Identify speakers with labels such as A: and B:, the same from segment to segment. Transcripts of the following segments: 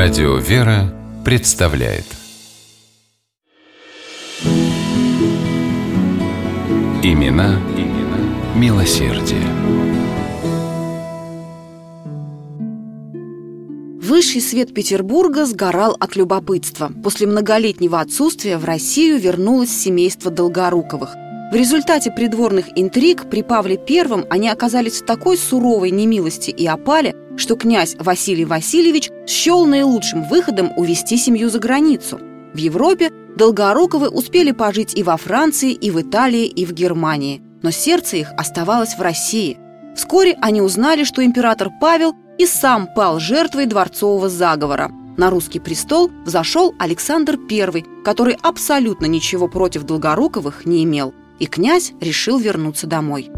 A: Радио «Вера» представляет Имена, имена милосердие.
B: Высший свет Петербурга сгорал от любопытства. После многолетнего отсутствия в Россию вернулось семейство Долгоруковых. В результате придворных интриг при Павле I они оказались в такой суровой немилости и опале, что князь Василий Васильевич счел наилучшим выходом увести семью за границу. В Европе Долгоруковы успели пожить и во Франции, и в Италии, и в Германии, но сердце их оставалось в России. Вскоре они узнали, что император Павел и сам пал жертвой дворцового заговора. На русский престол взошел Александр I, который абсолютно ничего против Долгоруковых не имел, и князь решил вернуться домой.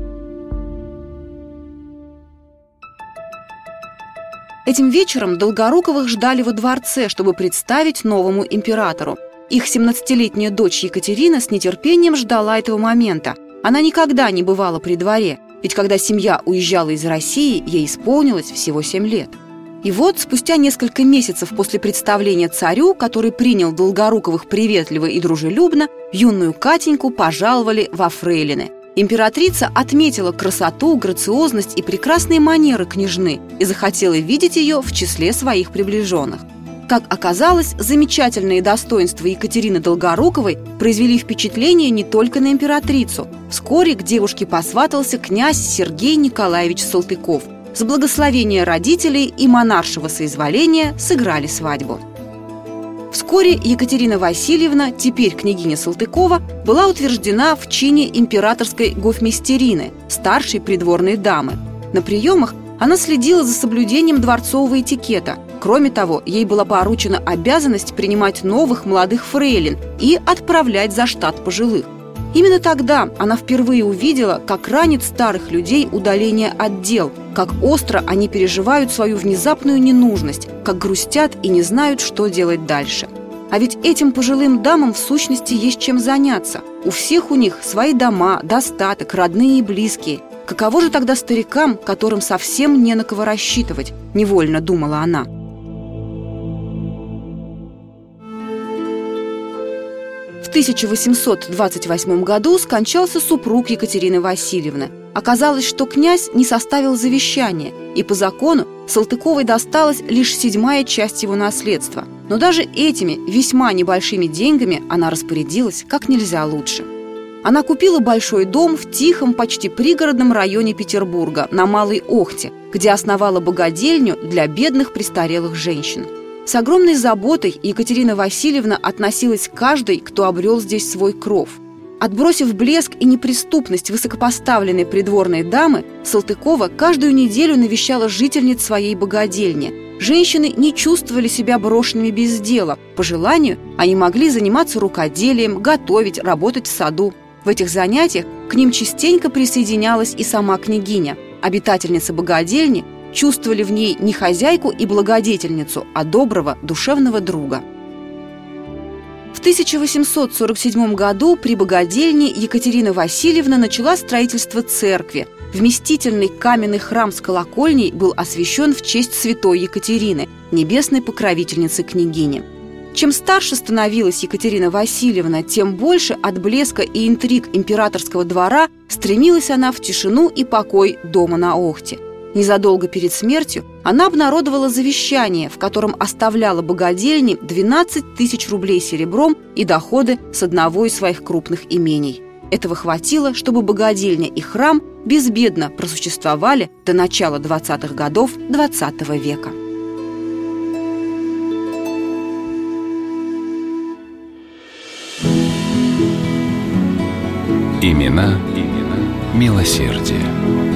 B: Этим вечером Долгоруковых ждали во дворце, чтобы представить новому императору. Их 17-летняя дочь Екатерина с нетерпением ждала этого момента. Она никогда не бывала при дворе, ведь когда семья уезжала из России, ей исполнилось всего 7 лет. И вот, спустя несколько месяцев после представления царю, который принял Долгоруковых приветливо и дружелюбно, юную Катеньку пожаловали во фрейлины – Императрица отметила красоту, грациозность и прекрасные манеры княжны и захотела видеть ее в числе своих приближенных. Как оказалось, замечательные достоинства Екатерины Долгоруковой произвели впечатление не только на императрицу. Вскоре к девушке посватался князь Сергей Николаевич Салтыков. С благословения родителей и монаршего соизволения сыграли свадьбу. Вскоре Екатерина Васильевна, теперь княгиня Салтыкова, была утверждена в чине императорской гофмистерины, старшей придворной дамы. На приемах она следила за соблюдением дворцового этикета. Кроме того, ей была поручена обязанность принимать новых молодых фрейлин и отправлять за штат пожилых. Именно тогда она впервые увидела, как ранит старых людей удаление от дел, как остро они переживают свою внезапную ненужность, как грустят и не знают, что делать дальше. А ведь этим пожилым дамам в сущности есть чем заняться. У всех у них свои дома, достаток, родные и близкие. Каково же тогда старикам, которым совсем не на кого рассчитывать, невольно думала она. В 1828 году скончался супруг Екатерины Васильевны. Оказалось, что князь не составил завещание, и по закону Салтыковой досталась лишь седьмая часть его наследства. Но даже этими весьма небольшими деньгами она распорядилась как нельзя лучше. Она купила большой дом в тихом, почти пригородном районе Петербурга, на Малой Охте, где основала богадельню для бедных престарелых женщин – с огромной заботой Екатерина Васильевна относилась к каждой, кто обрел здесь свой кров. Отбросив блеск и неприступность высокопоставленной придворной дамы, Салтыкова каждую неделю навещала жительниц своей богадельни. Женщины не чувствовали себя брошенными без дела. По желанию они могли заниматься рукоделием, готовить, работать в саду. В этих занятиях к ним частенько присоединялась и сама княгиня. Обитательница богадельни чувствовали в ней не хозяйку и благодетельницу, а доброго душевного друга. В 1847 году при богадельне Екатерина Васильевна начала строительство церкви. Вместительный каменный храм с колокольней был освящен в честь святой Екатерины, небесной покровительницы княгини. Чем старше становилась Екатерина Васильевна, тем больше от блеска и интриг императорского двора стремилась она в тишину и покой дома на Охте – Незадолго перед смертью она обнародовала завещание, в котором оставляла богадельне 12 тысяч рублей серебром и доходы с одного из своих крупных имений. Этого хватило, чтобы богадельня и храм безбедно просуществовали до начала 20-х годов XX -го века.
A: Имена, имена милосердие.